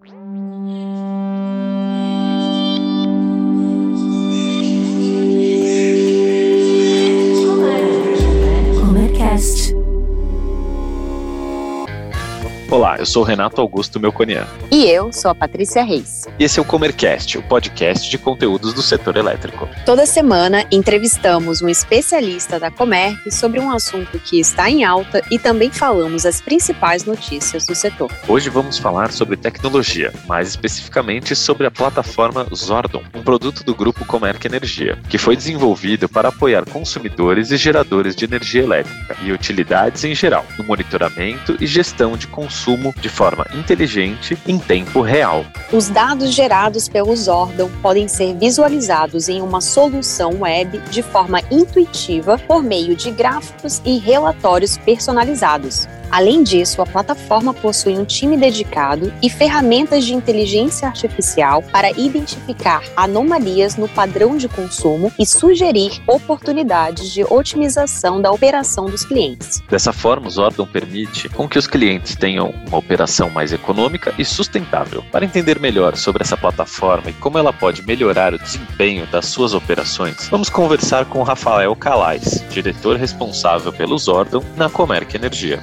Mm-hmm. Olá, eu sou o Renato Augusto Melconian. E eu sou a Patrícia Reis. E esse é o Comercast, o podcast de conteúdos do setor elétrico. Toda semana entrevistamos um especialista da Comerc sobre um assunto que está em alta e também falamos as principais notícias do setor. Hoje vamos falar sobre tecnologia, mais especificamente sobre a plataforma Zordon, um produto do grupo Comerc Energia, que foi desenvolvido para apoiar consumidores e geradores de energia elétrica e utilidades em geral, no monitoramento e gestão de consumo consumo de forma inteligente em tempo real. Os dados gerados pelo Zordon podem ser visualizados em uma solução web de forma intuitiva por meio de gráficos e relatórios personalizados. Além disso, a plataforma possui um time dedicado e ferramentas de inteligência artificial para identificar anomalias no padrão de consumo e sugerir oportunidades de otimização da operação dos clientes. Dessa forma, o Zordon permite com que os clientes tenham uma operação mais econômica e sustentável. Para entender melhor sobre essa plataforma e como ela pode melhorar o desempenho das suas operações, vamos conversar com Rafael Calais, diretor responsável pelo Zordon na Comerc Energia.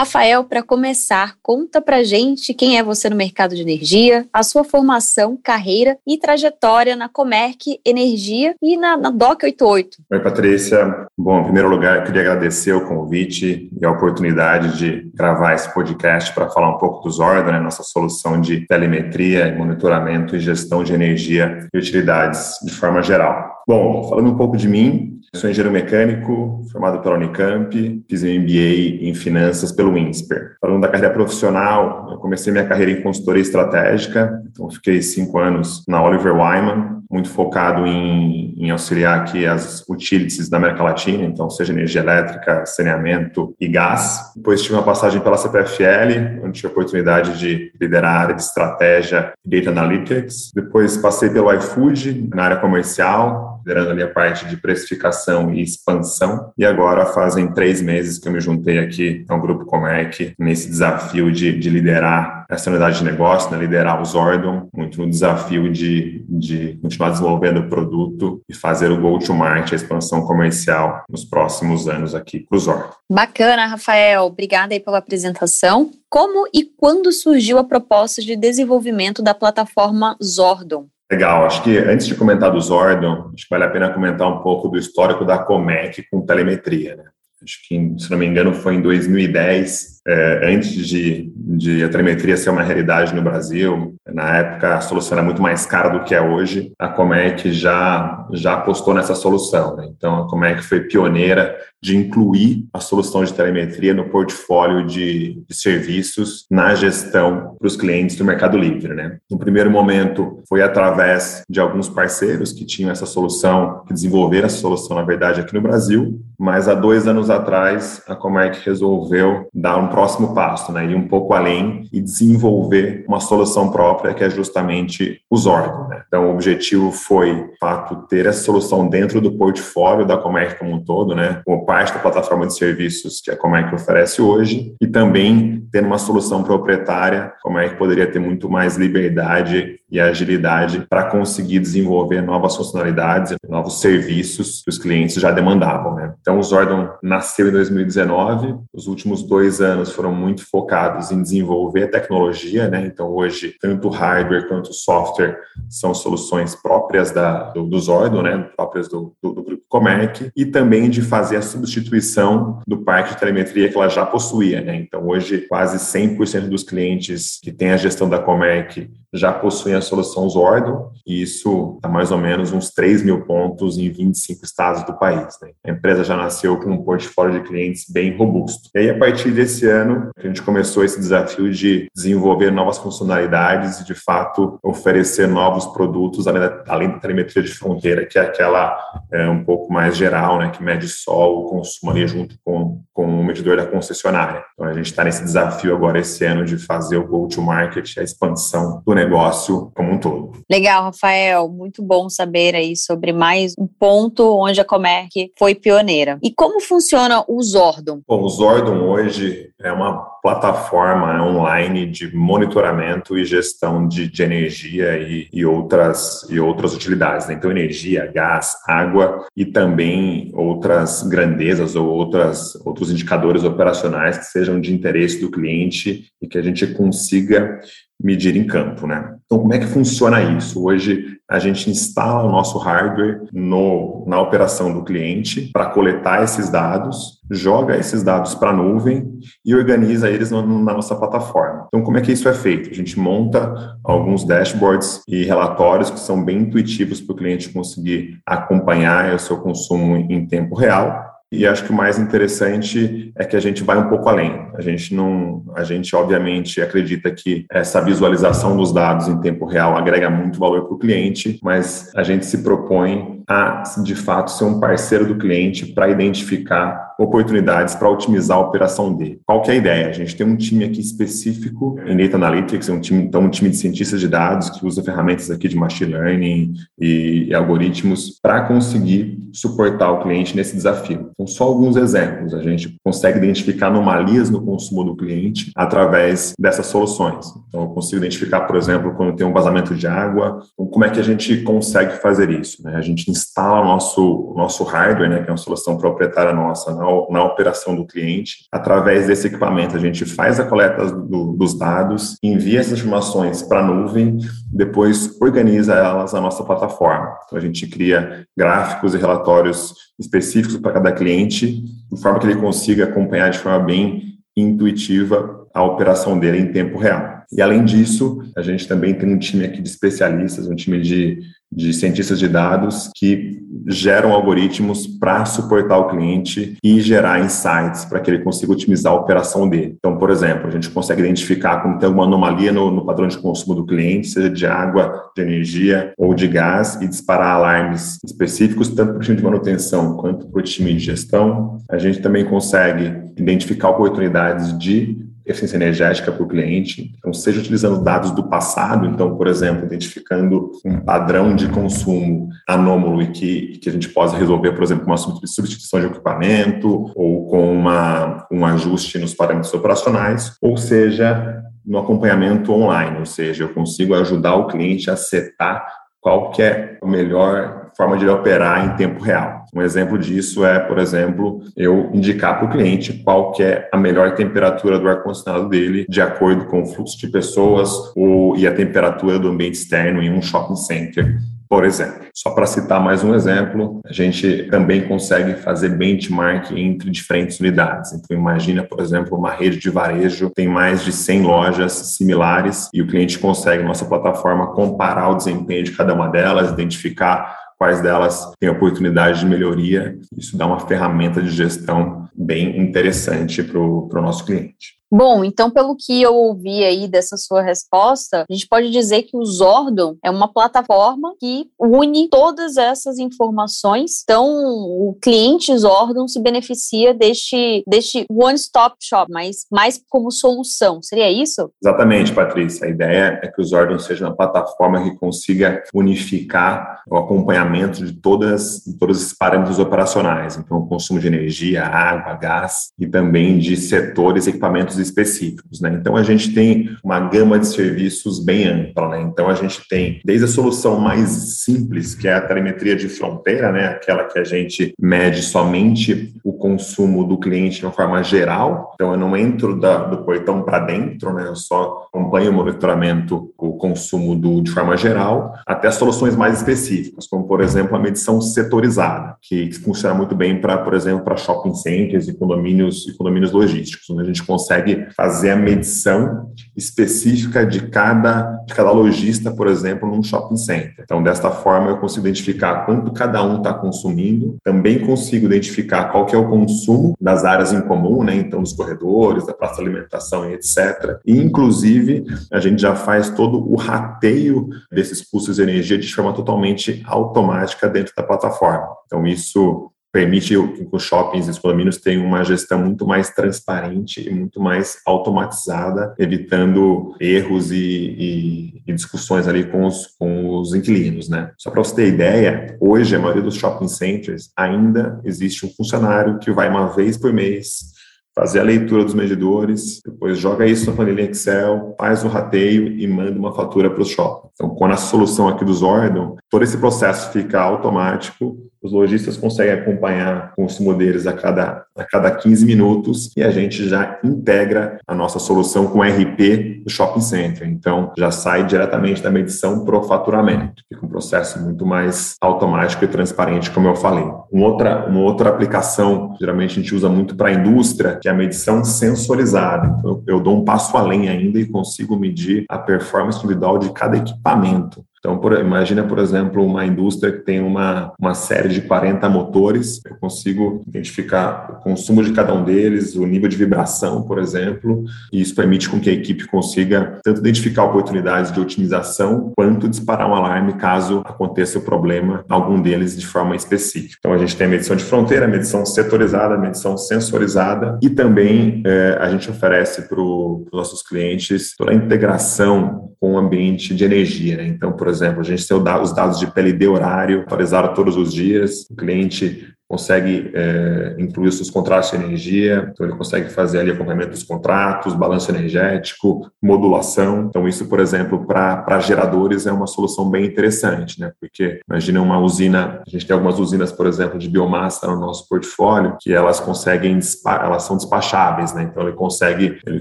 Rafael, para começar, conta pra gente quem é você no mercado de energia, a sua formação, carreira e trajetória na Comerc Energia e na, na DOC 88. Oi, Patrícia. Bom, em primeiro lugar, queria agradecer o convite e a oportunidade de gravar esse podcast para falar um pouco do Zorda, né, nossa solução de telemetria, monitoramento e gestão de energia e utilidades de forma geral. Bom, falando um pouco de mim, Sou engenheiro mecânico, formado pela Unicamp, fiz um MBA em finanças pelo INSPER. Falando da carreira profissional, eu comecei minha carreira em consultoria estratégica, então fiquei cinco anos na Oliver Wyman, muito focado em, em, auxiliar aqui as utilities da América Latina, então seja energia elétrica, saneamento e gás. Depois tive uma passagem pela CPFL, onde tive a oportunidade de liderar a área de estratégia e Data Analytics. Depois passei pelo iFood, na área comercial, liderando ali a parte de precificação e expansão. E agora fazem três meses que eu me juntei aqui ao Grupo Comerc nesse desafio de, de liderar essa unidade de negócio, né, liderar o Zordon, muito no desafio de, de continuar desenvolvendo o produto e fazer o go-to-market, a expansão comercial nos próximos anos aqui para o Zordon. Bacana, Rafael. Obrigada aí pela apresentação. Como e quando surgiu a proposta de desenvolvimento da plataforma Zordon? Legal, acho que antes de comentar do Zordon, acho que vale a pena comentar um pouco do histórico da Comec com telemetria. Né? Acho que, se não me engano, foi em 2010, é, antes de, de a telemetria ser uma realidade no Brasil, na época a solução era muito mais cara do que é hoje, a Comec já, já apostou nessa solução. Né? Então, a Comec foi pioneira de incluir a solução de telemetria no portfólio de, de serviços na gestão para os clientes do Mercado Livre. Né? No primeiro momento, foi através de alguns parceiros que tinham essa solução, que desenvolveram essa solução, na verdade, aqui no Brasil, mas há dois anos atrás, a Comec resolveu dar um próximo passo, né? ir um pouco além e desenvolver uma solução própria, que é justamente os órgãos. Então, o objetivo foi, de fato, ter essa solução dentro do portfólio da Comec como um todo, né? como parte da plataforma de serviços que a Comec oferece hoje, e também ter uma solução proprietária, é que poderia ter muito mais liberdade e agilidade para conseguir desenvolver novas funcionalidades, novos serviços que os clientes já demandavam. Né? Então, o Zordon nasceu em 2019, os últimos dois anos foram muito focados em desenvolver tecnologia, né? então hoje, tanto hardware quanto software são soluções próprias da, do, do Zordon, né? próprias do, do, do Grupo Comerc, e também de fazer a substituição do parque de telemetria que ela já possuía. Né? Então, hoje, quase 100% dos clientes que têm a gestão da Comerc já possuem a solução Zordon, e isso dá mais ou menos uns 3 mil pontos em 25 estados do país. Né? A empresa já nasceu com um portfólio de clientes bem robusto. E aí, a partir desse ano, a gente começou esse desafio de desenvolver novas funcionalidades e, de fato, oferecer novos produtos, além da, além da telemetria de fronteira, que é aquela é, um pouco mais geral, né, que mede só o consumo ali junto com, com o medidor da concessionária. Então, a gente está nesse desafio agora esse ano de fazer o go-to-market, a expansão do negócio como um todo. Legal, Rafael. Muito bom saber aí sobre mais um ponto onde a Comerc foi pioneira. E como funciona o Zordon? Bom, o Zordon hoje é uma plataforma online de monitoramento e gestão de, de energia e, e, outras, e outras utilidades. Né? Então, energia, gás, água e também outras grandezas ou outras, outros indicadores operacionais que sejam de interesse do cliente e que a gente consiga medir em campo, né? Então, como é que funciona isso? Hoje, a gente instala o nosso hardware no, na operação do cliente para coletar esses dados, joga esses dados para a nuvem e organiza eles no, na nossa plataforma. Então, como é que isso é feito? A gente monta alguns dashboards e relatórios que são bem intuitivos para o cliente conseguir acompanhar o seu consumo em tempo real e acho que o mais interessante é que a gente vai um pouco além. A gente não, a gente obviamente acredita que essa visualização dos dados em tempo real agrega muito valor para o cliente, mas a gente se propõe a, de fato, ser um parceiro do cliente para identificar oportunidades para otimizar a operação dele. Qual que é a ideia? A gente tem um time aqui específico em Data Analytics, um time, então um time de cientistas de dados que usa ferramentas aqui de machine learning e, e algoritmos para conseguir suportar o cliente nesse desafio. Então, só alguns exemplos. A gente consegue identificar anomalias no consumo do cliente através dessas soluções. Então, eu consigo identificar, por exemplo, quando tem um vazamento de água. Então, como é que a gente consegue fazer isso? Né? A gente instala o nosso, nosso hardware, né, que é uma solução proprietária nossa, na, na operação do cliente. Através desse equipamento, a gente faz a coleta do, dos dados, envia essas informações para a nuvem, depois organiza elas na nossa plataforma. Então, a gente cria gráficos e relatórios específicos para cada cliente, de forma que ele consiga acompanhar de forma bem intuitiva a operação dele em tempo real. E além disso, a gente também tem um time aqui de especialistas, um time de, de cientistas de dados que geram algoritmos para suportar o cliente e gerar insights para que ele consiga otimizar a operação dele. Então, por exemplo, a gente consegue identificar quando tem alguma anomalia no, no padrão de consumo do cliente, seja de água, de energia ou de gás, e disparar alarmes específicos, tanto para o time de manutenção quanto para o time de gestão. A gente também consegue identificar oportunidades de eficiência energética para o cliente. Então, seja utilizando dados do passado, então, por exemplo, identificando um padrão de consumo anômalo e que, que a gente possa resolver, por exemplo, com uma substituição de equipamento ou com uma, um ajuste nos parâmetros operacionais, ou seja, no acompanhamento online, ou seja, eu consigo ajudar o cliente a setar qual que é a melhor forma de operar em tempo real. Um exemplo disso é, por exemplo, eu indicar para o cliente qual que é a melhor temperatura do ar-condicionado dele, de acordo com o fluxo de pessoas ou, e a temperatura do ambiente externo em um shopping center por exemplo. Só para citar mais um exemplo, a gente também consegue fazer benchmark entre diferentes unidades. Então, imagina, por exemplo, uma rede de varejo tem mais de 100 lojas similares e o cliente consegue, nossa plataforma, comparar o desempenho de cada uma delas, identificar quais delas têm oportunidade de melhoria. Isso dá uma ferramenta de gestão bem interessante para o nosso cliente. Bom, então, pelo que eu ouvi aí dessa sua resposta, a gente pode dizer que o Zordon é uma plataforma que une todas essas informações. Então, o cliente Zordon se beneficia deste, deste one-stop shop, mas mais como solução. Seria isso? Exatamente, Patrícia. A ideia é que o Zordon seja uma plataforma que consiga unificar o acompanhamento de todas, de todos esses parâmetros operacionais. Então, o consumo de energia, água, gás e também de setores e equipamentos específicos. Né? Então, a gente tem uma gama de serviços bem ampla. Né? Então, a gente tem desde a solução mais simples, que é a telemetria de fronteira, né? aquela que a gente mede somente o consumo do cliente de uma forma geral. Então, eu não entro da, do portão para dentro, né? eu só acompanho o monitoramento, o consumo do, de forma geral, até soluções mais específicas, como, por exemplo, a medição setorizada, que funciona muito bem para, por exemplo, para shopping centers e condomínios, e condomínios logísticos, onde a gente consegue fazer a medição específica de cada, de cada lojista, por exemplo, num shopping center. Então, desta forma, eu consigo identificar quanto cada um está consumindo, também consigo identificar qual que é o consumo das áreas em comum, né? Então, dos corredores, da praça de alimentação e etc. E, inclusive, a gente já faz todo o rateio desses custos de energia de forma totalmente automática dentro da plataforma. Então, isso permite que os shoppings e os condomínios tenham uma gestão muito mais transparente e muito mais automatizada, evitando erros e, e, e discussões ali com os, com os inquilinos, né? Só para você ter ideia, hoje a maioria dos shopping centers ainda existe um funcionário que vai uma vez por mês fazer a leitura dos medidores, depois joga isso na planilha Excel, faz o rateio e manda uma fatura para o shopping. Então, com a solução aqui do Zordon, todo esse processo fica automático os lojistas conseguem acompanhar o consumo deles a cada, a cada 15 minutos e a gente já integra a nossa solução com RP do shopping center. Então, já sai diretamente da medição para o faturamento. Fica um processo muito mais automático e transparente, como eu falei. Uma outra, uma outra aplicação, geralmente a gente usa muito para a indústria, que é a medição sensorizada. Então, eu dou um passo além ainda e consigo medir a performance individual de cada equipamento. Então, por, imagina, por exemplo, uma indústria que tem uma, uma série de 40 motores, eu consigo identificar o consumo de cada um deles, o nível de vibração, por exemplo, e isso permite com que a equipe consiga tanto identificar oportunidades de otimização, quanto disparar um alarme caso aconteça o problema em algum deles de forma específica. Então, a gente tem a medição de fronteira, a medição setorizada, a medição sensorizada, e também é, a gente oferece para os nossos clientes toda a integração com o ambiente de energia. Né? Então, por exemplo, a gente tem os dados de PLD horário atualizado todos os dias, o cliente consegue é, incluir seus contratos de energia, então ele consegue fazer ali acompanhamento dos contratos, balanço energético, modulação. Então isso, por exemplo, para geradores é uma solução bem interessante, né? Porque imagina uma usina, a gente tem algumas usinas, por exemplo, de biomassa no nosso portfólio, que elas conseguem, elas são despacháveis, né? Então ele consegue, ele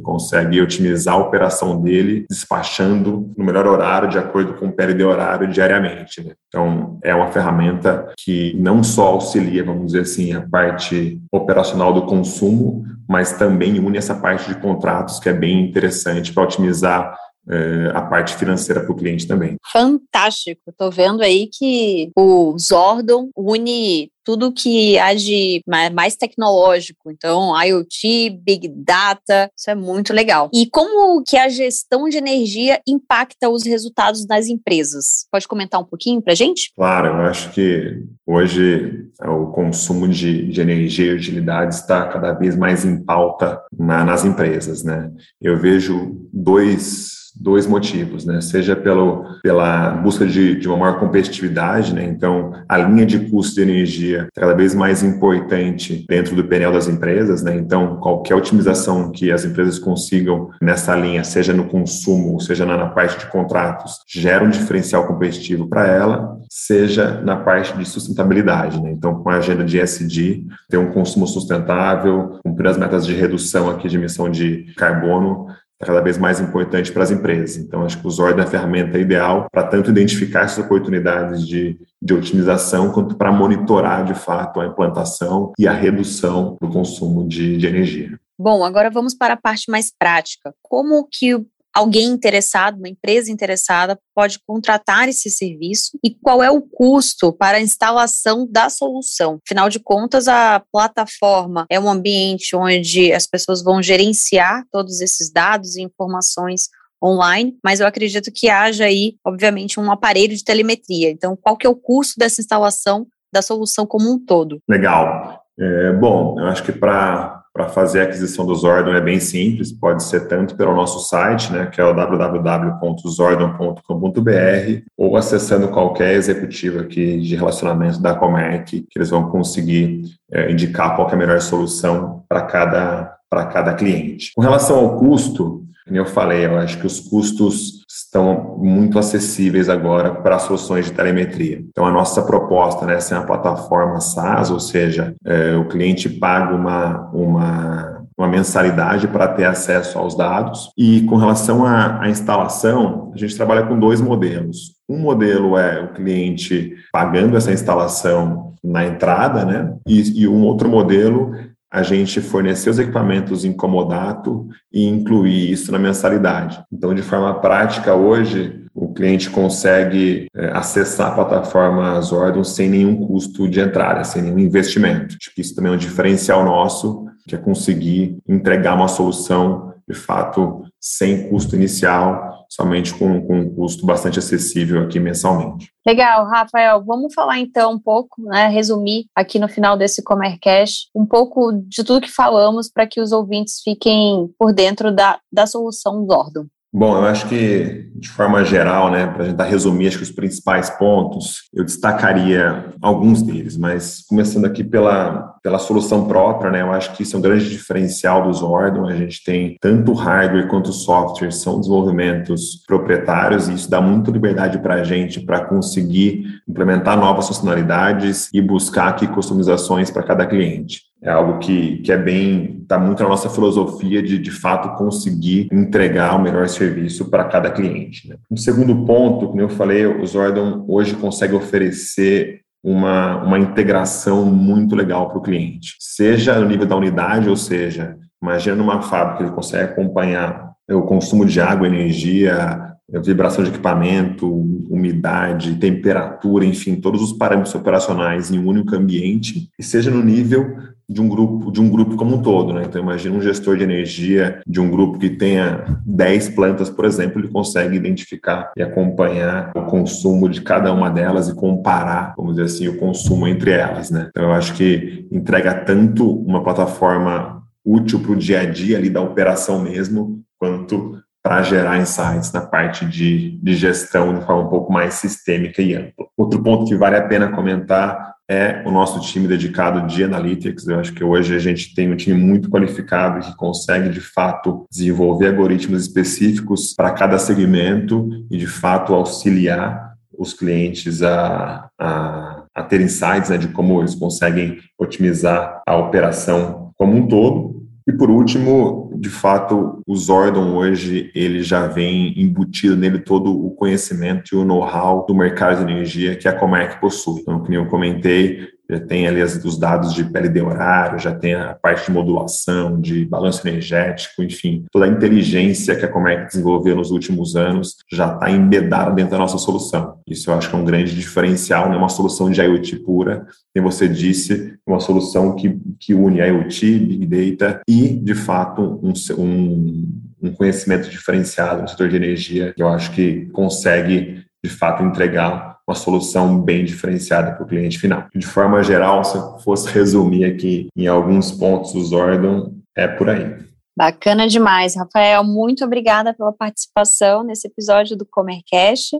consegue otimizar a operação dele despachando no melhor horário, de acordo com o PLD horário diariamente, né? Então é uma ferramenta que não só auxilia, vamos vamos dizer assim, a parte operacional do consumo, mas também une essa parte de contratos que é bem interessante para otimizar é, a parte financeira para o cliente também. Fantástico. Estou vendo aí que o Zordon une tudo que há de mais tecnológico. Então, IoT, Big Data, isso é muito legal. E como que a gestão de energia impacta os resultados das empresas? Pode comentar um pouquinho para gente? Claro, eu acho que hoje o consumo de, de energia e utilidade está cada vez mais em pauta na, nas empresas, né? Eu vejo dois dois motivos, né? Seja pelo, pela busca de, de uma maior competitividade, né? Então, a linha de custo de energia cada vez mais importante dentro do painel das empresas, né? Então, qualquer otimização que as empresas consigam nessa linha, seja no consumo, seja na, parte de contratos, gera um diferencial competitivo para ela, seja na parte de sustentabilidade, né? Então, com a agenda de ESG, ter um consumo sustentável, cumprir as metas de redução aqui de emissão de carbono, é cada vez mais importante para as empresas. Então, acho que o Zord é a ferramenta ideal para tanto identificar essas oportunidades de, de otimização, quanto para monitorar, de fato, a implantação e a redução do consumo de, de energia. Bom, agora vamos para a parte mais prática. Como que alguém interessado, uma empresa interessada, pode contratar esse serviço e qual é o custo para a instalação da solução. Afinal de contas, a plataforma é um ambiente onde as pessoas vão gerenciar todos esses dados e informações online, mas eu acredito que haja aí, obviamente, um aparelho de telemetria. Então, qual que é o custo dessa instalação da solução como um todo? Legal. É, bom, eu acho que para para fazer a aquisição do Zordon é bem simples, pode ser tanto pelo nosso site, né, que é o www.zordon.com.br, ou acessando qualquer executivo aqui de relacionamento da Comerc, que eles vão conseguir é, indicar qual é a melhor solução para cada, para cada cliente. Com relação ao custo, como eu falei, eu acho que os custos estão muito acessíveis agora para soluções de telemetria. Então, a nossa proposta né, é uma plataforma SaaS, ou seja, é, o cliente paga uma, uma, uma mensalidade para ter acesso aos dados. E com relação à, à instalação, a gente trabalha com dois modelos. Um modelo é o cliente pagando essa instalação na entrada, né? E, e um outro modelo a gente fornecer os equipamentos em comodato e incluir isso na mensalidade. Então, de forma prática, hoje, o cliente consegue é, acessar a plataforma Zordon sem nenhum custo de entrada, sem nenhum investimento. Acho que isso também é um diferencial nosso, que é conseguir entregar uma solução de fato, sem custo inicial, somente com, com um custo bastante acessível aqui mensalmente. Legal, Rafael. Vamos falar então um pouco, né, resumir aqui no final desse Comercast um pouco de tudo que falamos para que os ouvintes fiquem por dentro da, da solução Zordon. Bom, eu acho que, de forma geral, né, para a gente resumir acho que os principais pontos, eu destacaria alguns deles, mas começando aqui pela, pela solução própria, né, eu acho que isso é um grande diferencial do Zordon, a gente tem tanto hardware quanto software, são desenvolvimentos proprietários e isso dá muita liberdade para a gente para conseguir implementar novas funcionalidades e buscar aqui customizações para cada cliente é algo que, que é bem, está muito na nossa filosofia de, de fato, conseguir entregar o melhor serviço para cada cliente. Né? Um segundo ponto, como eu falei, o Zordon hoje consegue oferecer uma, uma integração muito legal para o cliente, seja no nível da unidade, ou seja, imagina numa fábrica ele consegue acompanhar o consumo de água, energia, vibração de equipamento, umidade, temperatura, enfim, todos os parâmetros operacionais em um único ambiente, e seja no nível de um grupo de um grupo como um todo, né? Então imagina um gestor de energia de um grupo que tenha 10 plantas, por exemplo, ele consegue identificar e acompanhar o consumo de cada uma delas e comparar, vamos dizer assim, o consumo entre elas, né? Então eu acho que entrega tanto uma plataforma útil para o dia a dia ali da operação mesmo, quanto para gerar insights na parte de, de gestão de forma um pouco mais sistêmica e ampla. Outro ponto que vale a pena comentar é o nosso time dedicado de Analytics. Eu acho que hoje a gente tem um time muito qualificado que consegue, de fato, desenvolver algoritmos específicos para cada segmento e, de fato, auxiliar os clientes a, a, a ter insights né, de como eles conseguem otimizar a operação como um todo e por último, de fato, o Zordon hoje ele já vem embutido nele todo o conhecimento e o know-how do mercado de energia que a Comerc possui. Então, como eu comentei, já tem ali os dados de PLD horário, já tem a parte de modulação, de balanço energético, enfim, toda a inteligência que a Comerc desenvolveu nos últimos anos já está embedada dentro da nossa solução. Isso eu acho que é um grande diferencial, não é uma solução de IoT pura, como você disse, uma solução que, que une IoT, Big Data e, de fato, um, um, um conhecimento diferenciado no setor de energia, que eu acho que consegue, de fato, entregar uma solução bem diferenciada para o cliente final. De forma geral, se eu fosse resumir aqui em alguns pontos o Zordon, é por aí. Bacana demais, Rafael. Muito obrigada pela participação nesse episódio do Comercast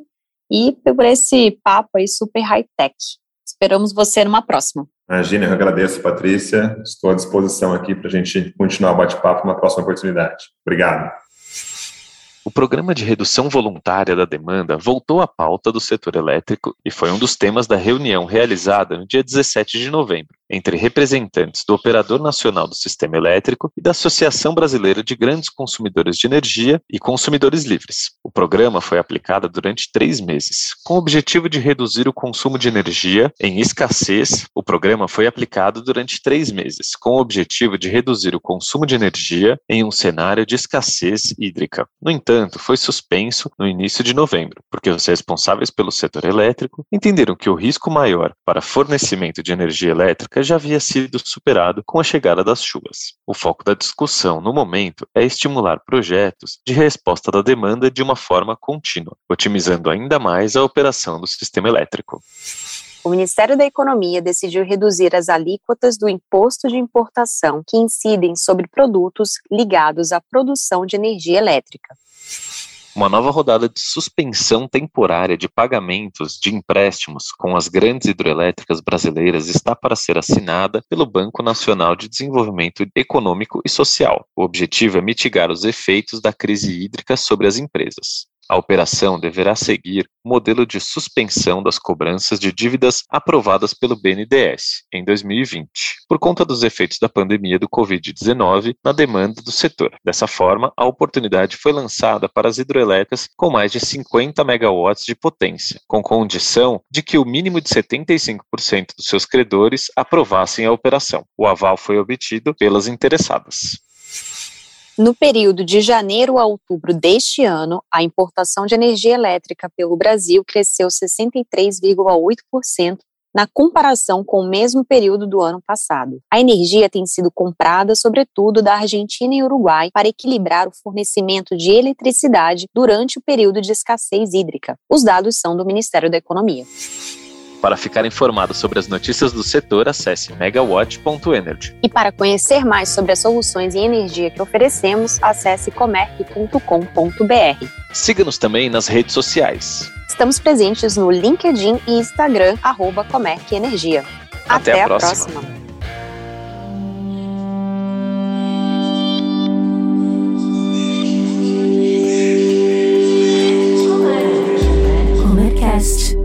e por esse papo aí super high-tech. Esperamos você numa próxima. Imagina, eu agradeço, Patrícia. Estou à disposição aqui para a gente continuar o bate-papo numa próxima oportunidade. Obrigado. O programa de redução voluntária da demanda voltou à pauta do setor elétrico e foi um dos temas da reunião realizada no dia 17 de novembro entre representantes do Operador Nacional do Sistema Elétrico e da Associação Brasileira de Grandes Consumidores de Energia e Consumidores Livres. O programa foi aplicado durante três meses, com o objetivo de reduzir o consumo de energia em escassez. O programa foi aplicado durante três meses, com o objetivo de reduzir o consumo de energia em um cenário de escassez hídrica. No entanto, foi suspenso no início de novembro, porque os responsáveis pelo setor elétrico entenderam que o risco maior para fornecimento de energia elétrica já havia sido superado com a chegada das chuvas. O foco da discussão no momento é estimular projetos de resposta da demanda de uma forma contínua, otimizando ainda mais a operação do sistema elétrico. O Ministério da Economia decidiu reduzir as alíquotas do imposto de importação que incidem sobre produtos ligados à produção de energia elétrica. Uma nova rodada de suspensão temporária de pagamentos de empréstimos com as grandes hidrelétricas brasileiras está para ser assinada pelo Banco Nacional de Desenvolvimento Econômico e Social. O objetivo é mitigar os efeitos da crise hídrica sobre as empresas. A operação deverá seguir o modelo de suspensão das cobranças de dívidas aprovadas pelo BNDES em 2020, por conta dos efeitos da pandemia do Covid-19 na demanda do setor. Dessa forma, a oportunidade foi lançada para as hidroelétricas com mais de 50 megawatts de potência, com condição de que o mínimo de 75% dos seus credores aprovassem a operação. O aval foi obtido pelas interessadas. No período de janeiro a outubro deste ano, a importação de energia elétrica pelo Brasil cresceu 63,8% na comparação com o mesmo período do ano passado. A energia tem sido comprada, sobretudo, da Argentina e Uruguai para equilibrar o fornecimento de eletricidade durante o período de escassez hídrica. Os dados são do Ministério da Economia. Para ficar informado sobre as notícias do setor, acesse megawatt.energy. E para conhecer mais sobre as soluções em energia que oferecemos, acesse comerc.com.br. Siga-nos também nas redes sociais. Estamos presentes no LinkedIn e Instagram, arroba Comerc Energia. Até, Até a, próxima. próxima. Comercast.